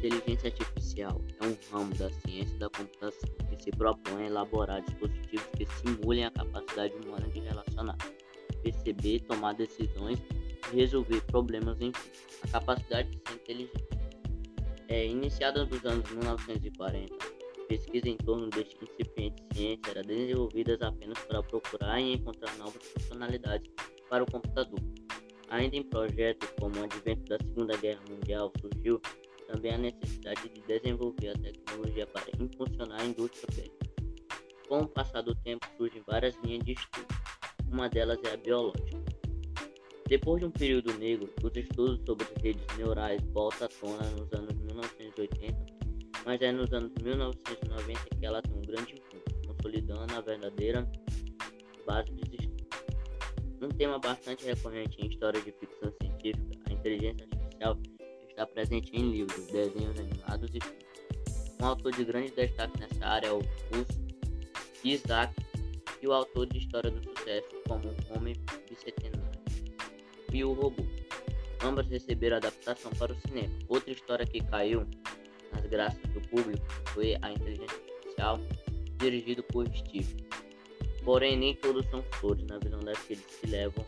inteligência artificial é um ramo da ciência da computação que se propõe a elaborar dispositivos que simulem a capacidade humana de relacionar, perceber, tomar decisões e resolver problemas, enfim, a capacidade de ser inteligente. É, iniciada nos anos 1940, pesquisa em torno deste incipiente ciência era desenvolvida apenas para procurar e encontrar novas funcionalidades para o computador. Ainda em projetos como o advento da Segunda Guerra Mundial surgiu também a necessidade de desenvolver a tecnologia para impulsionar a indústria. Com o passar do tempo surgem várias linhas de estudo, uma delas é a biológica. Depois de um período negro, os estudos sobre redes neurais voltam à tona nos anos 1980, mas é nos anos 1990 que ela tem um grande impulso, consolidando a verdadeira base dos estudos. Um tema bastante recorrente em história de ficção científica, a inteligência artificial está presente em livros, desenhos animados e filmes. Um autor de grande destaque nessa área é o russo Isaac e o autor de História do Sucesso como o Homem Bicentenário e o Robô. Ambas receberam adaptação para o cinema. Outra história que caiu nas graças do público foi a Inteligência Artificial, dirigido por Steve. Porém, nem todos são flores na visão daqueles que levam